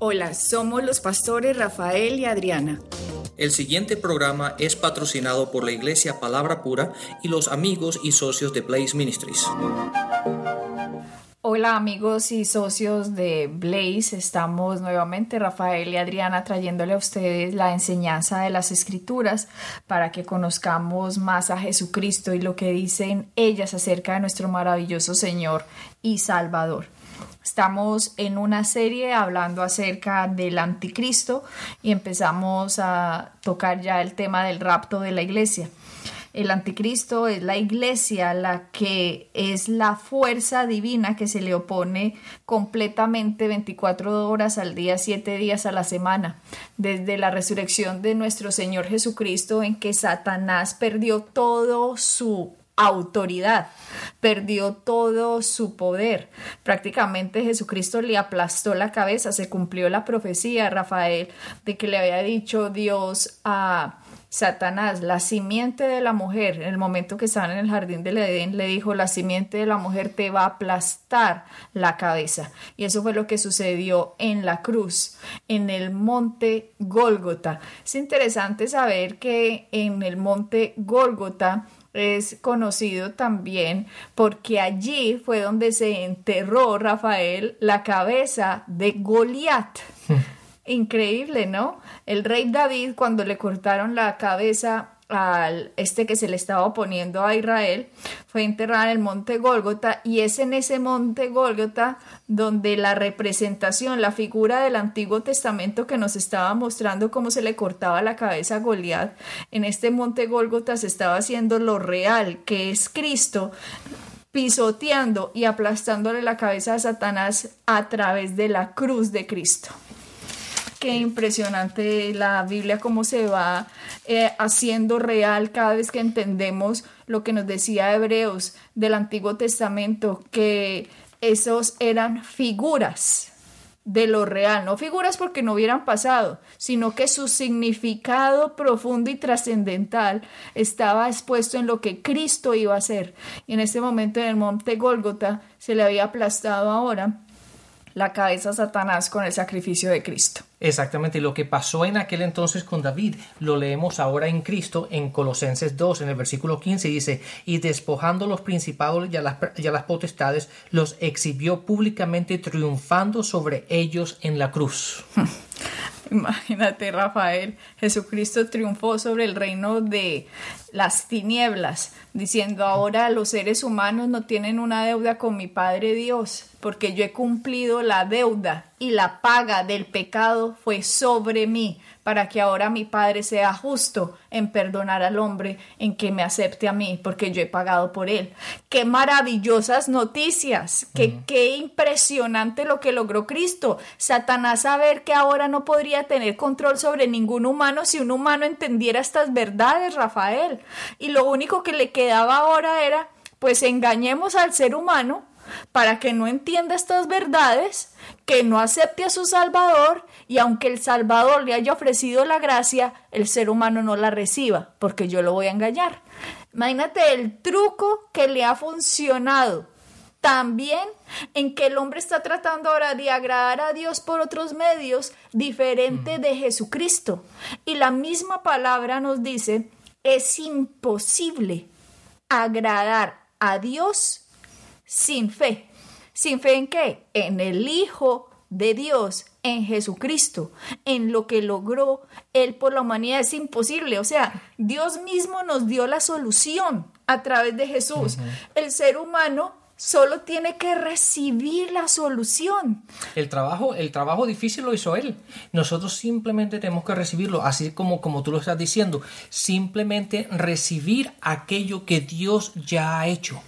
Hola, somos los pastores Rafael y Adriana. El siguiente programa es patrocinado por la Iglesia Palabra Pura y los amigos y socios de Blaze Ministries. Hola amigos y socios de Blaze, estamos nuevamente Rafael y Adriana trayéndole a ustedes la enseñanza de las escrituras para que conozcamos más a Jesucristo y lo que dicen ellas acerca de nuestro maravilloso Señor y Salvador. Estamos en una serie hablando acerca del anticristo y empezamos a tocar ya el tema del rapto de la iglesia. El anticristo es la iglesia, la que es la fuerza divina que se le opone completamente 24 horas al día, 7 días a la semana, desde la resurrección de nuestro Señor Jesucristo en que Satanás perdió todo su autoridad, perdió todo su poder. Prácticamente Jesucristo le aplastó la cabeza, se cumplió la profecía, Rafael, de que le había dicho Dios a Satanás, la simiente de la mujer, en el momento que estaban en el jardín del Edén, le dijo, la simiente de la mujer te va a aplastar la cabeza. Y eso fue lo que sucedió en la cruz, en el monte Gólgota. Es interesante saber que en el monte Gólgota es conocido también porque allí fue donde se enterró Rafael la cabeza de Goliat. Increíble, ¿no? El rey David, cuando le cortaron la cabeza este que se le estaba oponiendo a Israel, fue enterrado en el monte Gólgota y es en ese monte Gólgota donde la representación, la figura del Antiguo Testamento que nos estaba mostrando cómo se le cortaba la cabeza a Goliat, en este monte Gólgota se estaba haciendo lo real, que es Cristo pisoteando y aplastándole la cabeza a Satanás a través de la cruz de Cristo. Qué impresionante la Biblia, cómo se va eh, haciendo real cada vez que entendemos lo que nos decía Hebreos del Antiguo Testamento, que esos eran figuras de lo real, no figuras porque no hubieran pasado, sino que su significado profundo y trascendental estaba expuesto en lo que Cristo iba a hacer. Y en este momento en el monte Gólgota se le había aplastado ahora la cabeza a Satanás con el sacrificio de Cristo. Exactamente, lo que pasó en aquel entonces con David lo leemos ahora en Cristo en Colosenses 2, en el versículo 15 dice, y despojando los principados y a las, y a las potestades, los exhibió públicamente triunfando sobre ellos en la cruz. Imagínate, Rafael, Jesucristo triunfó sobre el reino de las tinieblas, diciendo ahora los seres humanos no tienen una deuda con mi Padre Dios, porque yo he cumplido la deuda y la paga del pecado fue sobre mí para que ahora mi Padre sea justo en perdonar al hombre, en que me acepte a mí, porque yo he pagado por él. Qué maravillosas noticias, qué, qué impresionante lo que logró Cristo. Satanás saber que ahora no podría tener control sobre ningún humano si un humano entendiera estas verdades, Rafael. Y lo único que le quedaba ahora era, pues engañemos al ser humano para que no entienda estas verdades, que no acepte a su Salvador y aunque el Salvador le haya ofrecido la gracia, el ser humano no la reciba, porque yo lo voy a engañar. Imagínate el truco que le ha funcionado también en que el hombre está tratando ahora de agradar a Dios por otros medios diferentes de Jesucristo. Y la misma palabra nos dice, es imposible agradar a Dios sin fe. ¿Sin fe en qué? En el Hijo de Dios, en Jesucristo, en lo que logró Él por la humanidad. Es imposible. O sea, Dios mismo nos dio la solución a través de Jesús. El ser humano solo tiene que recibir la solución. El trabajo, el trabajo difícil lo hizo él. Nosotros simplemente tenemos que recibirlo, así como, como tú lo estás diciendo, simplemente recibir aquello que Dios ya ha hecho.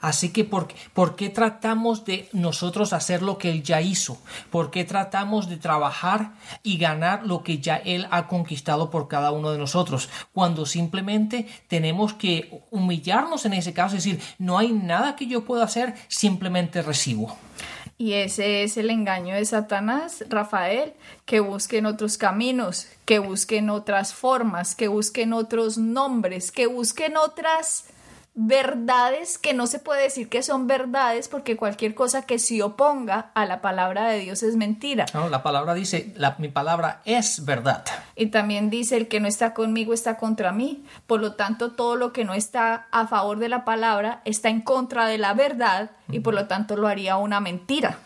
Así que, ¿por, ¿por, qué tratamos de nosotros hacer lo que Él ya hizo? ¿Por qué tratamos de trabajar y ganar lo que ya Él ha conquistado por cada uno de nosotros? Cuando simplemente tenemos que humillarnos en ese caso, es decir, no hay nada que yo pueda hacer, simplemente recibo. Y ese es el engaño de Satanás, Rafael, que busquen otros caminos, que busquen otras formas, que busquen otros nombres, que busquen otras verdades que no se puede decir que son verdades porque cualquier cosa que se oponga a la palabra de Dios es mentira. No, la palabra dice, la, mi palabra es verdad. Y también dice, el que no está conmigo está contra mí. Por lo tanto, todo lo que no está a favor de la palabra está en contra de la verdad y por lo tanto lo haría una mentira.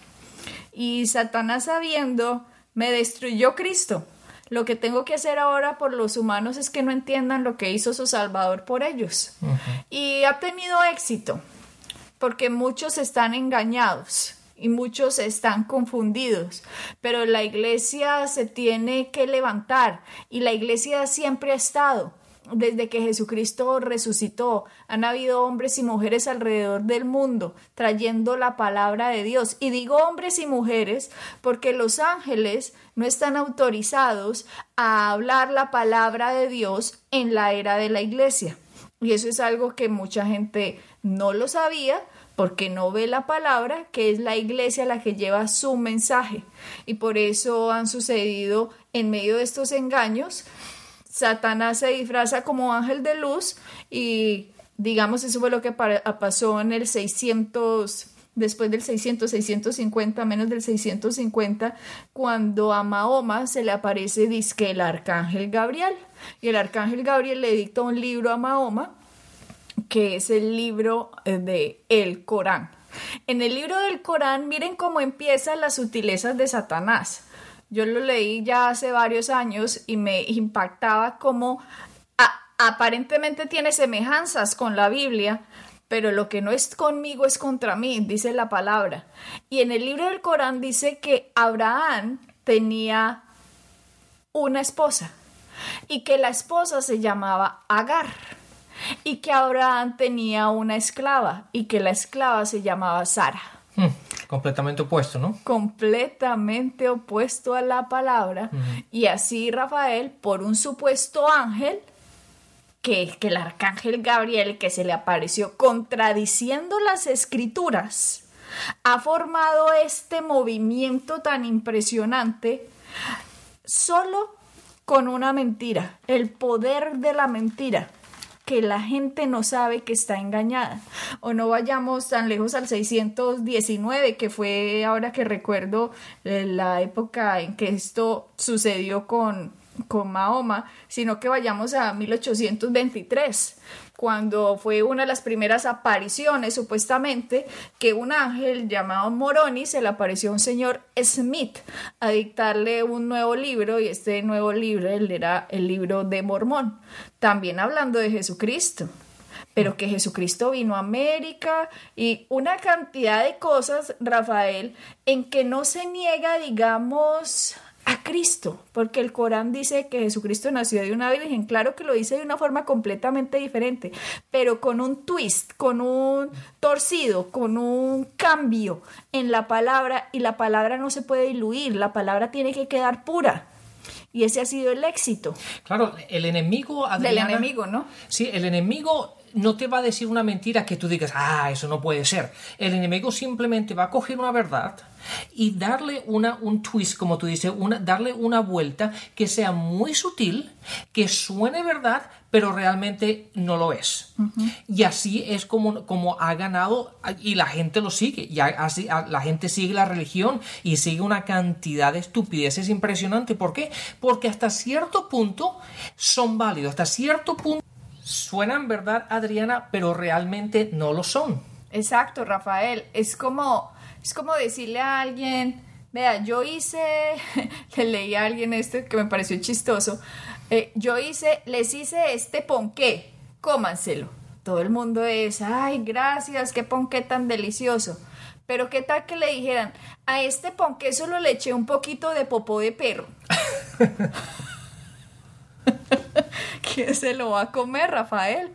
Y Satanás sabiendo, me destruyó Cristo. Lo que tengo que hacer ahora por los humanos es que no entiendan lo que hizo su Salvador por ellos. Y ha tenido éxito, porque muchos están engañados y muchos están confundidos, pero la iglesia se tiene que levantar y la iglesia siempre ha estado desde que Jesucristo resucitó, han habido hombres y mujeres alrededor del mundo trayendo la palabra de Dios. Y digo hombres y mujeres porque los ángeles no están autorizados a hablar la palabra de Dios en la era de la iglesia. Y eso es algo que mucha gente no lo sabía porque no ve la palabra, que es la iglesia la que lleva su mensaje. Y por eso han sucedido en medio de estos engaños Satanás se disfraza como ángel de luz y digamos eso fue lo que pasó en el 600 después del 600, 650, menos del 650, cuando a Mahoma se le aparece disque el arcángel Gabriel. Y el arcángel Gabriel le dicta un libro a Mahoma, que es el libro eh, de el Corán. En el libro del Corán, miren cómo empiezan las sutilezas de Satanás. Yo lo leí ya hace varios años y me impactaba como aparentemente tiene semejanzas con la Biblia, pero lo que no es conmigo es contra mí, dice la palabra. Y en el libro del Corán dice que Abraham tenía una esposa y que la esposa se llamaba Agar y que Abraham tenía una esclava y que la esclava se llamaba Sara. Hmm. Completamente opuesto, ¿no? Completamente opuesto a la palabra. Y así Rafael, por un supuesto ángel, que, que el arcángel Gabriel que se le apareció contradiciendo las escrituras, ha formado este movimiento tan impresionante solo con una mentira, el poder de la mentira que la gente no sabe que está engañada. O no vayamos tan lejos al 619, que fue ahora que recuerdo eh, la época en que esto sucedió con, con Mahoma, sino que vayamos a 1823 cuando fue una de las primeras apariciones, supuestamente, que un ángel llamado Moroni se le apareció a un señor Smith a dictarle un nuevo libro, y este nuevo libro era el libro de Mormón, también hablando de Jesucristo pero que Jesucristo vino a América y una cantidad de cosas, Rafael, en que no se niega, digamos, a Cristo, porque el Corán dice que Jesucristo nació de una virgen, claro que lo dice de una forma completamente diferente, pero con un twist, con un torcido, con un cambio en la palabra y la palabra no se puede diluir, la palabra tiene que quedar pura. Y ese ha sido el éxito. Claro, el enemigo... Del enemigo, ¿no? Sí, el enemigo no te va a decir una mentira que tú digas, ah, eso no puede ser. El enemigo simplemente va a coger una verdad y darle una, un twist, como tú dices, una, darle una vuelta que sea muy sutil, que suene verdad, pero realmente no lo es. Y así es como, como ha ganado y la gente lo sigue. Y así la gente sigue la religión y sigue una cantidad de estupideces impresionante. ¿Por qué? Porque hasta cierto punto son válidos, hasta cierto punto suenan verdad, Adriana, pero realmente no lo son. Exacto, Rafael. Es como, es como decirle a alguien, vea, yo hice, le leí a alguien esto que me pareció chistoso, eh, yo hice, les hice este ponqué, cómanselo. Todo el mundo es, ay, gracias, qué ponqué tan delicioso. Pero qué tal que le dijeran, a este ponqué solo le eché un poquito de popó de perro. ¿Quién se lo va a comer, Rafael?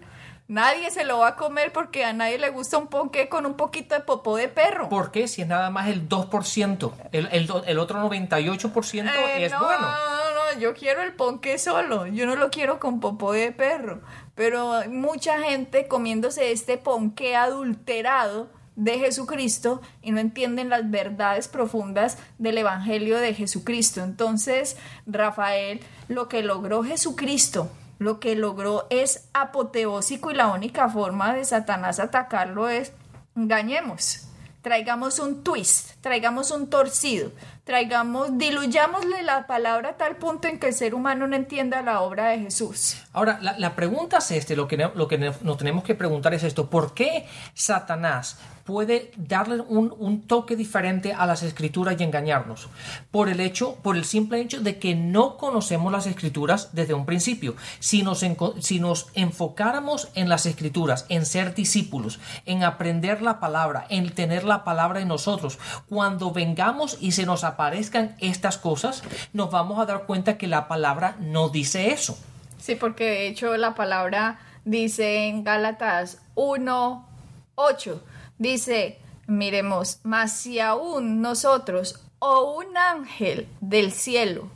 Nadie se lo va a comer porque a nadie le gusta un ponqué con un poquito de popó de perro. ¿Por qué? Si es nada más el 2%. El, el, otro 98% eh, es bueno. No, no, no, yo quiero el ponqué solo. Yo no lo quiero con popó de perro. Pero mucha gente comiéndose este ponqué adulterado de Jesucristo y no entienden las verdades profundas del Evangelio de Jesucristo. Entonces, Rafael, lo que logró Jesucristo lo que logró es apoteósico y la única forma de Satanás atacarlo es engañemos, traigamos un twist, traigamos un torcido, traigamos, diluyámosle la palabra a tal punto en que el ser humano no entienda la obra de Jesús. Ahora, la, pregunta es este, lo que, lo que nos tenemos que preguntar es esto, ¿por qué Satanás puede darle un, toque diferente a las escrituras y engañarnos? Por el hecho, por el simple hecho de que no conocemos las escrituras desde un principio. Si nos, si nos enfocáramos en las escrituras, en ser discípulos, en aprender la palabra, en tener la palabra en nosotros, cuando vengamos y se nos aparezcan estas cosas, nos vamos a dar cuenta que la palabra no dice eso. Sí, porque de hecho la palabra dice en Gálatas 1, 8, dice, miremos, mas si aún nosotros o un ángel del cielo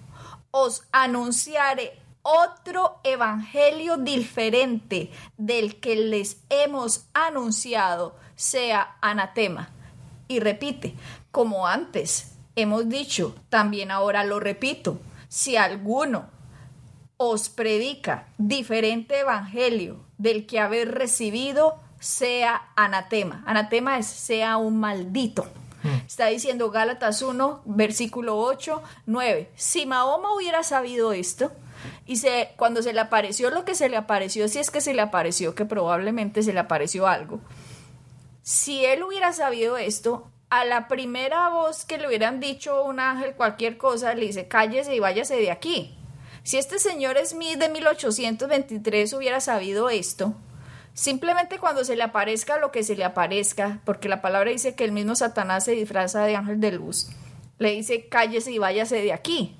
os anunciare otro evangelio diferente del que les hemos anunciado, sea anatema. Y repite, como antes hemos dicho, también ahora lo repito, si alguno os predica diferente evangelio del que haber recibido, sea anatema. Anatema es sea un maldito. Hmm. Está diciendo Gálatas 1, versículo 8, 9. Si Mahoma hubiera sabido esto, y se, cuando se le apareció lo que se le apareció, si es que se le apareció, que probablemente se le apareció algo, si él hubiera sabido esto, a la primera voz que le hubieran dicho un ángel cualquier cosa, le dice cállese y váyase de aquí. Si este señor Smith de 1823 hubiera sabido esto, simplemente cuando se le aparezca lo que se le aparezca, porque la palabra dice que el mismo Satanás se disfraza de ángel de luz, le dice cállese y váyase de aquí.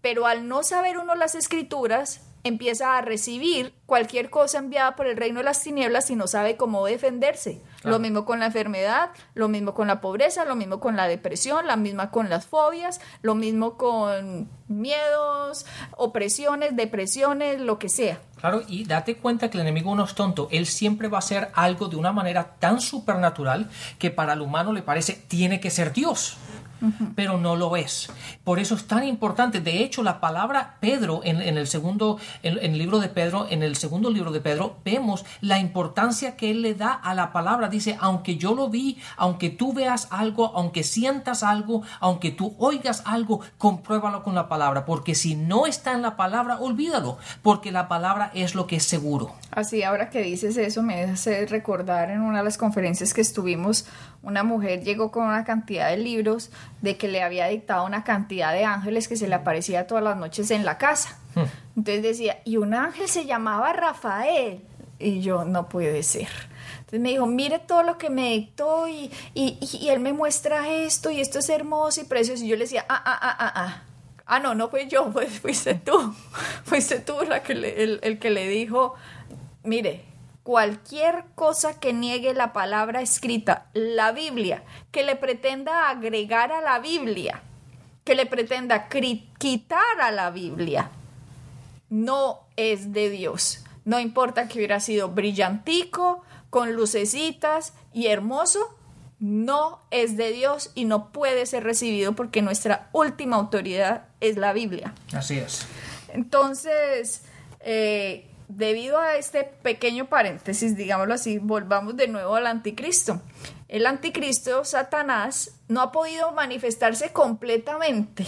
Pero al no saber uno las escrituras, empieza a recibir cualquier cosa enviada por el reino de las tinieblas y no sabe cómo defenderse. Lo mismo con la enfermedad, lo mismo con la pobreza, lo mismo con la depresión, la misma con las fobias, lo mismo con miedos, opresiones, depresiones, lo que sea. Claro, y date cuenta que el enemigo no es tonto, él siempre va a hacer algo de una manera tan supernatural que para el humano le parece tiene que ser Dios pero no lo es. Por eso es tan importante. De hecho, la palabra Pedro en, el segundo, en, el libro de Pedro, en el segundo libro de Pedro, vemos la importancia que él le da a la palabra. Dice, aunque yo lo vi, aunque tú veas algo, aunque sientas algo, aunque tú oigas algo, compruébalo con la palabra, porque si no está en la palabra, olvídalo, porque la palabra es lo que es seguro. Así, ahora que dices eso, me hace recordar en una de las conferencias que estuvimos, una mujer llegó con una cantidad de libros de que le había dictado una cantidad de ángeles que se le aparecía todas las noches en la casa. Hmm. Entonces decía, y un ángel se llamaba Rafael. Y yo, no puede ser. Entonces me dijo, mire todo lo que me dictó y, y, él me muestra esto y esto es hermoso y precioso. Y yo le decía, ah, ah, ah, ah, ah. Ah, no, no fui yo, pues fuiste tú. fuiste tú la que el, el que le dijo, mire, cualquier cosa que niegue la palabra escrita, la Biblia, que le pretenda agregar a la Biblia, que le pretenda quitar a la Biblia, no es de Dios. No importa que hubiera sido brillantico, con lucecitas y hermoso, no es de Dios y no puede ser recibido porque nuestra última autoridad es la Biblia. Así es. Entonces, eh, debido a este pequeño paréntesis, digámoslo así, volvamos de nuevo al anticristo. El anticristo, Satanás, no ha podido manifestarse completamente.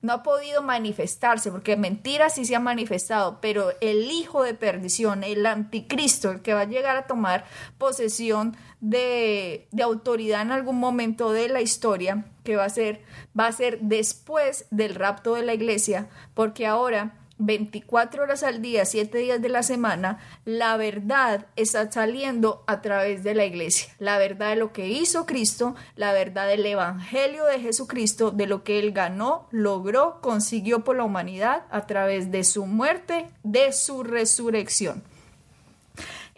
No ha podido manifestarse, porque mentira sí se ha manifestado, pero el hijo de perdición, el anticristo, el que va a llegar a tomar posesión de, de autoridad en algún momento de la historia, que va a ser, va a ser después del rapto de la iglesia, porque ahora 24 horas al día, 7 días de la semana, la verdad está saliendo a través de la iglesia. La verdad de lo que hizo Cristo, la verdad del Evangelio de Jesucristo, de lo que Él ganó, logró, consiguió por la humanidad a través de su muerte, de su resurrección.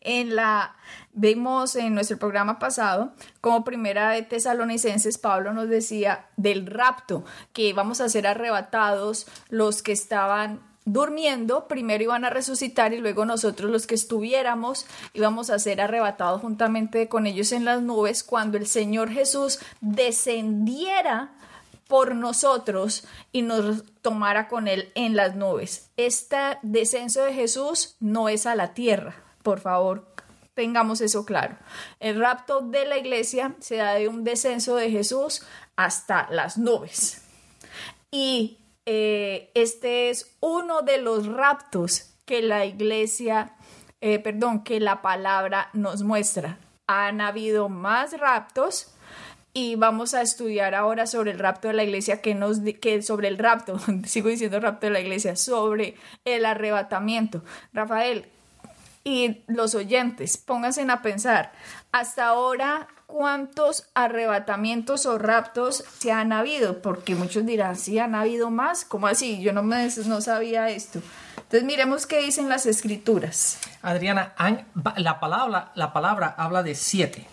En la vimos en nuestro programa pasado como primera de Tesalonicenses Pablo nos decía del rapto que vamos a ser arrebatados los que estaban durmiendo, primero iban a resucitar y luego nosotros los que estuviéramos íbamos a ser arrebatados juntamente con ellos en las nubes cuando el Señor Jesús descendiera por nosotros y nos tomara con él en las nubes. Este descenso de Jesús no es a la tierra, por favor, tengamos eso claro. El rapto de la iglesia se da de un descenso de Jesús hasta las nubes. Y eh, este es uno de los raptos que la iglesia, eh, perdón, que la palabra nos muestra. Han habido más raptos y vamos a estudiar ahora sobre el rapto de la iglesia que nos que sobre el rapto, sigo diciendo rapto de la iglesia, sobre el arrebatamiento. Rafael y los oyentes, pónganse a pensar, hasta ahora cuántos arrebatamientos o raptos se han habido, porque muchos dirán, sí, han habido más, ¿cómo así? Yo no me no sabía esto. Entonces miremos qué dicen las escrituras. Adriana, la palabra, la palabra habla de siete.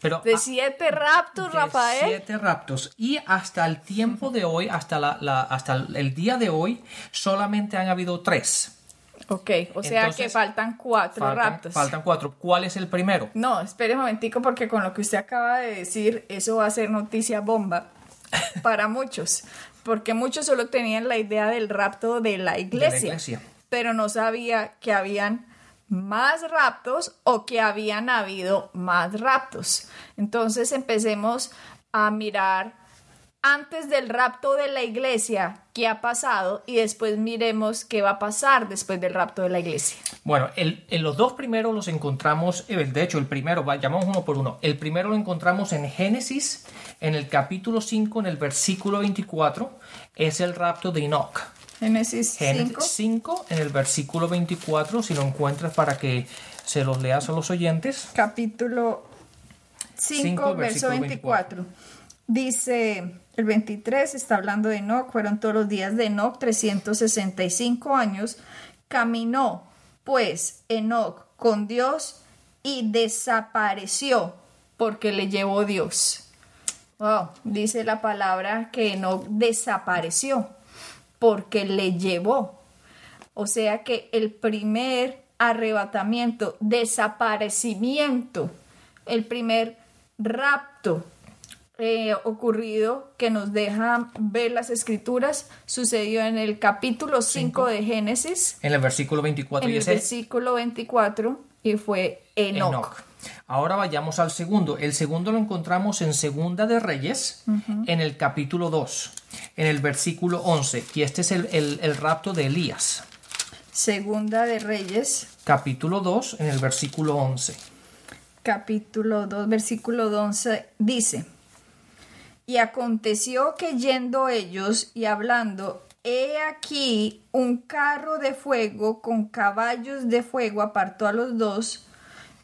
Pero, de siete raptos, de Rafael. Siete raptos. Y hasta el tiempo de hoy, hasta, la, hasta el día de hoy, solamente han habido tres. Ok, o sea que faltan cuatro raptos. Faltan cuatro. ¿Cuál es el primero? No, espere un momentico porque con lo que usted acaba de decir, eso va a ser noticia bomba para muchos. Porque muchos solo tenían la idea del rapto de la iglesia. De la iglesia. Pero no sabía que habían más raptos o que habían habido más raptos. Entonces empecemos a mirar antes del rapto de la iglesia qué ha pasado y después miremos qué va a pasar después del rapto de la iglesia. Bueno, en los dos primeros los encontramos, eh, de hecho el primero, llamamos uno por uno, el primero lo encontramos en Génesis, en el capítulo 5, en el versículo 24, es el rapto de Enoch. Génesis 5. en el versículo 24, si lo encuentras para que se los leas a los oyentes. Capítulo 5, verso 24. Dice el 23, está hablando de Enoch, fueron todos los días de Enoch 365 años. Caminó pues Enoch con Dios y desapareció porque le llevó Dios. Wow, dice la palabra que Enoch desapareció porque le llevó. O sea que el primer arrebatamiento, desaparecimiento, el primer rapto eh, ocurrido que nos deja ver las escrituras sucedió en el capítulo 5 de Génesis. En el versículo 24. En el versículo 24 y fue Enoch. Ahora vayamos al segundo. El segundo lo encontramos en Segunda de Reyes, en el capítulo 2, en el versículo 11. Y este es el, rapto de Elías. Segunda de Reyes. Capítulo 2, en el versículo 11. Capítulo 2, versículo 11 dice, y aconteció que yendo ellos y hablando, he aquí un carro de fuego con caballos de fuego apartó a los dos,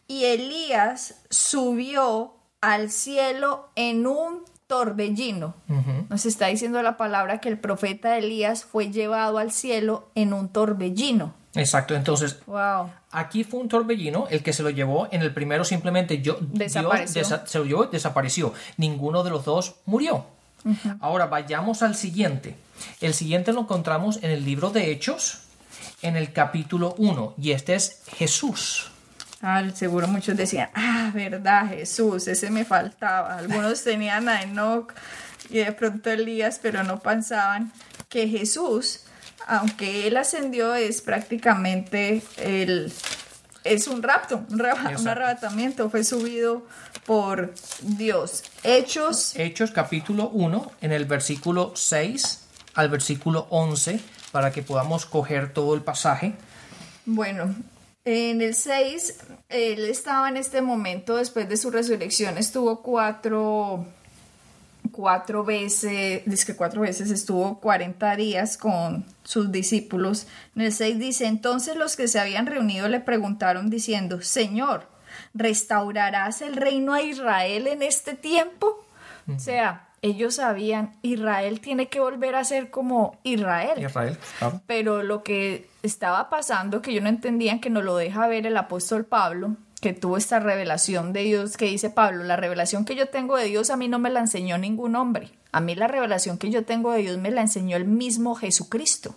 y Elías subió al cielo en un torbellino. Nos está diciendo la palabra que el profeta Elías fue llevado al cielo en un torbellino. Exacto, entonces wow. aquí fue un torbellino el que se lo llevó, en el primero simplemente yo, desapareció. se lo llevó y desapareció. Ninguno de los dos murió. Ahora vayamos al siguiente. El siguiente lo encontramos en el libro de Hechos, en el capítulo 1, y este es Jesús. Ah, seguro muchos decían, ah, verdad, Jesús, ese me faltaba. Algunos tenían a Enoch y de pronto Elías, pero no pensaban que Jesús, aunque él ascendió, es prácticamente el es un rapto, un, arrebatamiento, fue subido por Dios. Hechos. Hechos capítulo 1, en el versículo 6 al versículo 11, para que podamos coger todo el pasaje. Bueno, en el 6, él estaba en este momento, después de su resurrección, estuvo cuatro, cuatro veces, dice que cuatro veces estuvo 40 días con sus discípulos. En el 6 dice, entonces los que se habían reunido le preguntaron diciendo, Señor, ¿restaurarás el reino a Israel en este tiempo? O sea, ellos sabían, Israel tiene que volver a ser como Israel. Israel, Pero lo que estaba pasando, que yo no entendía, que nos lo deja ver el apóstol Pablo, que tuvo esta revelación de Dios que dice Pablo, la revelación que yo tengo de Dios a mí no me la enseñó ningún hombre. A mí la revelación que yo tengo de Dios me la enseñó el mismo Jesucristo.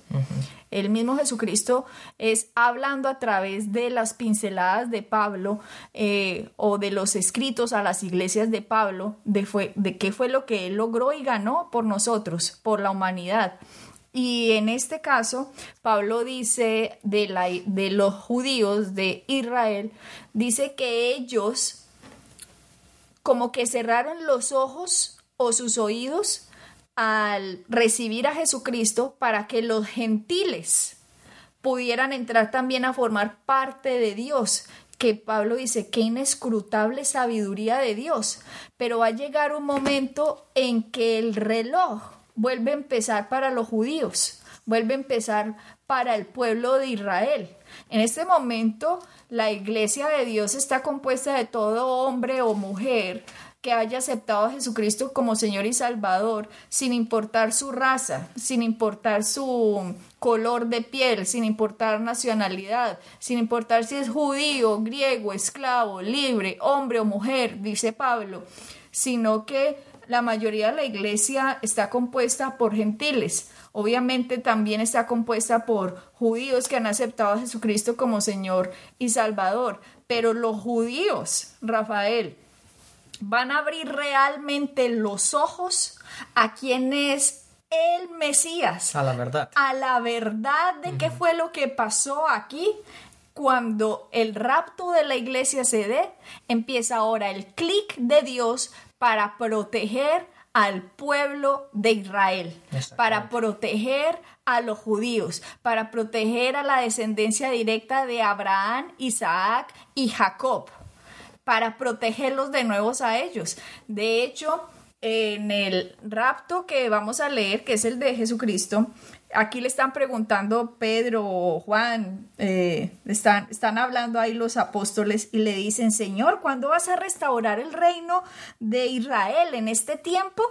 El mismo Jesucristo es hablando a través de las pinceladas de Pablo eh, o de los escritos a las iglesias de Pablo de, fue, de qué fue lo que él logró y ganó por nosotros, por la humanidad. Y en este caso, Pablo dice de, la, de los judíos de Israel, dice que ellos como que cerraron los ojos o sus oídos al recibir a Jesucristo para que los gentiles pudieran entrar también a formar parte de Dios, que Pablo dice, qué inescrutable sabiduría de Dios, pero va a llegar un momento en que el reloj vuelve a empezar para los judíos, vuelve a empezar para el pueblo de Israel. En este momento, la iglesia de Dios está compuesta de todo hombre o mujer que haya aceptado a Jesucristo como Señor y Salvador, sin importar su raza, sin importar su color de piel, sin importar nacionalidad, sin importar si es judío, griego, esclavo, libre, hombre o mujer, dice Pablo, sino que la mayoría de la iglesia está compuesta por gentiles. Obviamente también está compuesta por judíos que han aceptado a Jesucristo como Señor y Salvador. Pero los judíos, Rafael, van a abrir realmente los ojos a quien es el Mesías. A la verdad. A la verdad de qué fue lo que pasó aquí. Cuando el rapto de la iglesia se dé, empieza ahora el clic de Dios para proteger al pueblo de Israel, para proteger a los judíos, para proteger a la descendencia directa de Abraham, Isaac y Jacob, para protegerlos de nuevo a ellos. De hecho, en el rapto que vamos a leer, que es el de Jesucristo, aquí le están preguntando Pedro, Juan, eh, están, están hablando ahí los apóstoles y le dicen, Señor, ¿cuándo vas a restaurar el reino de Israel en este tiempo?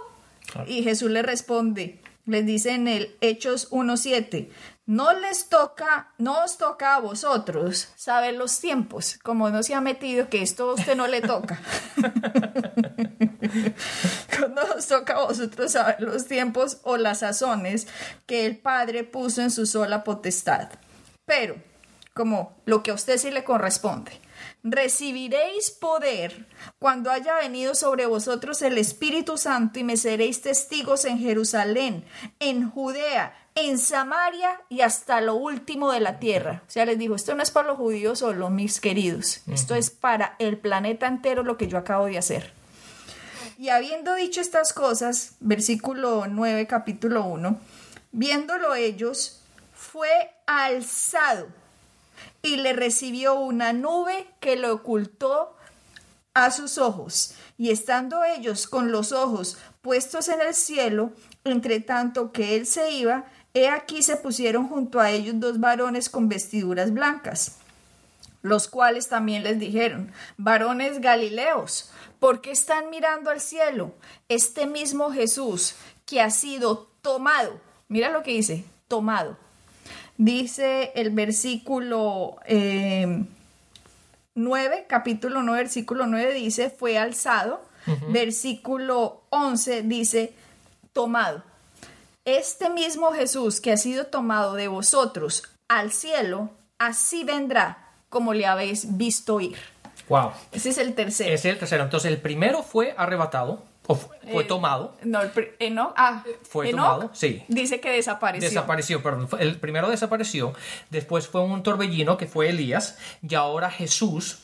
Y Jesús le responde, les dice en el Hechos 1.7, no les toca, no os toca a vosotros saber los tiempos, como no se ha metido que esto a usted no le toca. no os toca a vosotros saber los tiempos o las sazones que el Padre puso en su sola potestad. Pero, como lo que a usted sí le corresponde, recibiréis poder cuando haya venido sobre vosotros el Espíritu Santo y me seréis testigos en Jerusalén, en Judea, en Samaria y hasta lo último de la tierra. O sea, les dijo, esto no es para los judíos solo, mis queridos, esto es para el planeta entero lo que yo acabo de hacer. Y habiendo dicho estas cosas, versículo 9, capítulo 1, viéndolo ellos, fue alzado y le recibió una nube que lo ocultó a sus ojos. Y estando ellos con los ojos puestos en el cielo, entre tanto que él se iba, he aquí se pusieron junto a ellos dos varones con vestiduras blancas, los cuales también les dijeron, varones galileos, ¿por qué están mirando al cielo? Este mismo Jesús que ha sido tomado, mira lo que dice, tomado dice el versículo 9, eh, capítulo 9, versículo 9 dice, fue alzado. Versículo 11 dice, tomado. Este mismo Jesús que ha sido tomado de vosotros al cielo, así vendrá como le habéis visto ir. Wow. Ese es el tercero. Ese es el tercero. Entonces el primero fue arrebatado fue, eh, tomado. No, el ah, fue tomado, sí. Dice que desapareció. Desapareció, perdón. El primero desapareció, después fue un torbellino que fue Elías, y ahora Jesús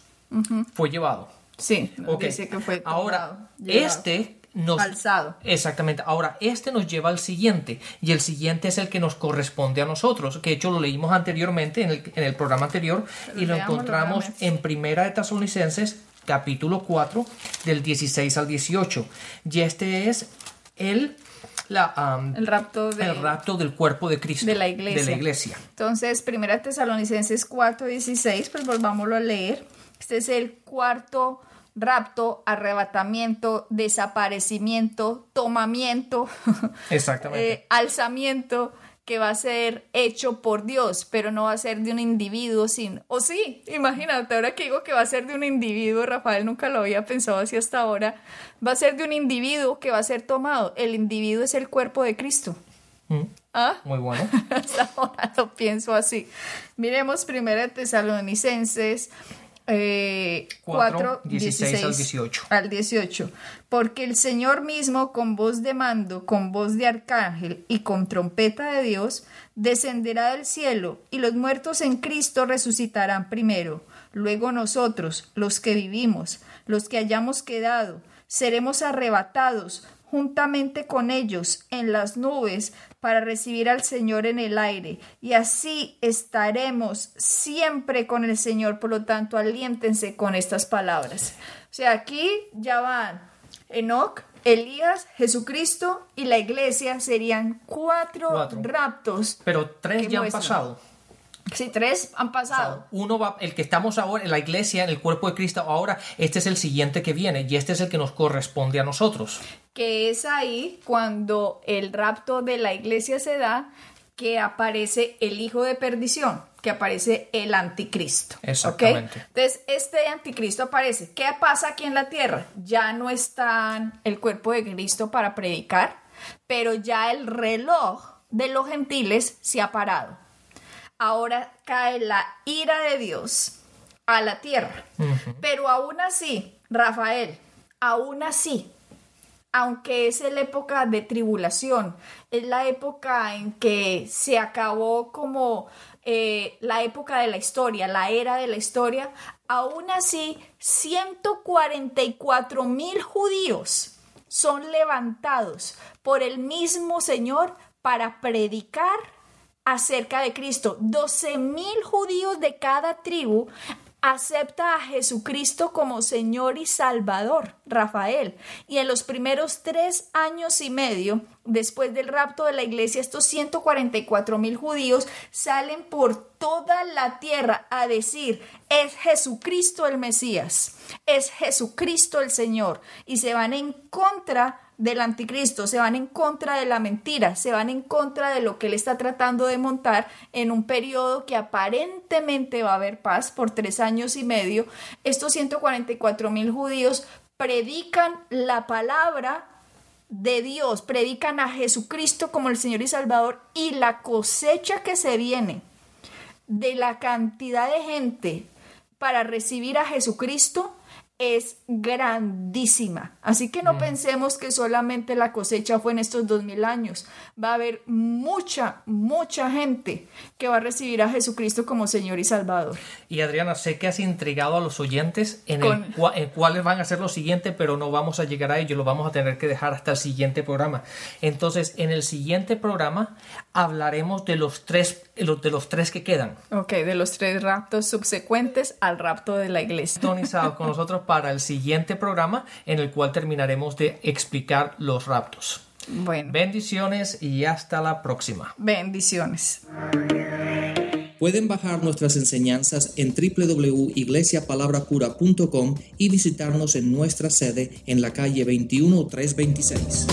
fue llevado. Sí, dice que fue tomado, Ahora, este nos... Alzado. Exactamente. Ahora, este nos lleva al siguiente, y el siguiente es el que nos corresponde a nosotros, que de hecho lo leímos anteriormente en el, en el programa anterior, y lo encontramos en Primera de Tesalonicenses capítulo 4, del 16 al 18. Y este es el la, el, rapto el rapto del cuerpo de Cristo. De la iglesia. De la iglesia. Entonces, primera Tesalonicenses 4, 16, pues volvámoslo a leer. Este es el cuarto rapto, arrebatamiento, desaparecimiento, tomamiento, Exactamente. Eh, alzamiento que va a ser hecho por Dios, pero no va a ser de un individuo sin... O sí, imagínate, ahora que digo que va a ser de un individuo, Rafael nunca lo había pensado así hasta ahora, va a ser de un individuo que va a ser tomado. El individuo es el cuerpo de Cristo. Mm, ¿Ah? Muy bueno. Hasta ahora lo pienso así. Miremos primero Tesalonicenses eh, 4, 16 al 18. al 18. Porque el Señor mismo, con voz de mando, con voz de arcángel y con trompeta de Dios, descenderá del cielo, y los muertos en Cristo resucitarán primero. Luego nosotros, los que vivimos, los que hayamos quedado, seremos arrebatados juntamente con ellos en las nubes para recibir al Señor en el aire, y así estaremos siempre con el Señor. Por lo tanto, aliéntense con estas palabras. O sea, aquí ya van Enoch, Elías, Jesucristo y la iglesia serían cuatro, Cuatro. raptos. Pero tres ya han muestran. pasado. Sí, tres han pasado. Uno va, el que estamos ahora en la iglesia, en el cuerpo de Cristo, ahora este es el siguiente que viene y este es el que nos corresponde a nosotros. que es ahí cuando el rapto de la iglesia se da, que aparece el hijo de perdición, que aparece el anticristo. Exactamente. Entonces, este anticristo aparece. ¿Qué pasa aquí en la tierra? Ya no está el cuerpo de Cristo para predicar, pero ya el reloj de los gentiles se ha parado. Ahora cae la ira de Dios a la tierra. Pero aún así, Rafael, aún así, aunque es la época de tribulación, es la época en que se acabó como eh, la época de la historia, la era de la historia, aún así 144 mil judíos son levantados por el mismo Señor para predicar acerca de Cristo. 12 mil judíos de cada tribu acepta a Jesucristo como Señor y Salvador, Rafael. Y en los primeros tres años y medio, después del rapto de la iglesia, estos 144 mil judíos salen por toda la tierra a decir, es Jesucristo el Mesías, es Jesucristo el Señor. Y se van en contra del anticristo, se van en contra de la mentira, se van en contra de lo que él está tratando de montar en un periodo que aparentemente va a haber paz por tres años y medio. Estos 144 mil judíos predican la palabra de Dios, predican a Jesucristo como el Señor y Salvador y la cosecha que se viene de la cantidad de gente para recibir a Jesucristo es grandísima. Así que no pensemos que solamente la cosecha fue en estos dos mil años. Va a haber mucha, mucha gente que va a recibir a Jesucristo como Señor y Salvador. Y Adriana, sé que has intrigado a los oyentes en, el cua- en cuáles van a ser los siguientes, pero no vamos a llegar a ello, lo vamos a tener que dejar hasta el siguiente programa. Entonces, en el siguiente programa hablaremos de los tres, de los tres que quedan. Ok, de los tres raptos subsecuentes al rapto de la iglesia. Sintonizado con nosotros para el siguiente programa en el cual terminaremos de explicar los raptos. Bueno, Bendiciones y hasta la próxima. bendiciones. Pueden bajar nuestras enseñanzas en www.iglesiapalabracura.com y visitarnos en nuestra sede en la calle 21326.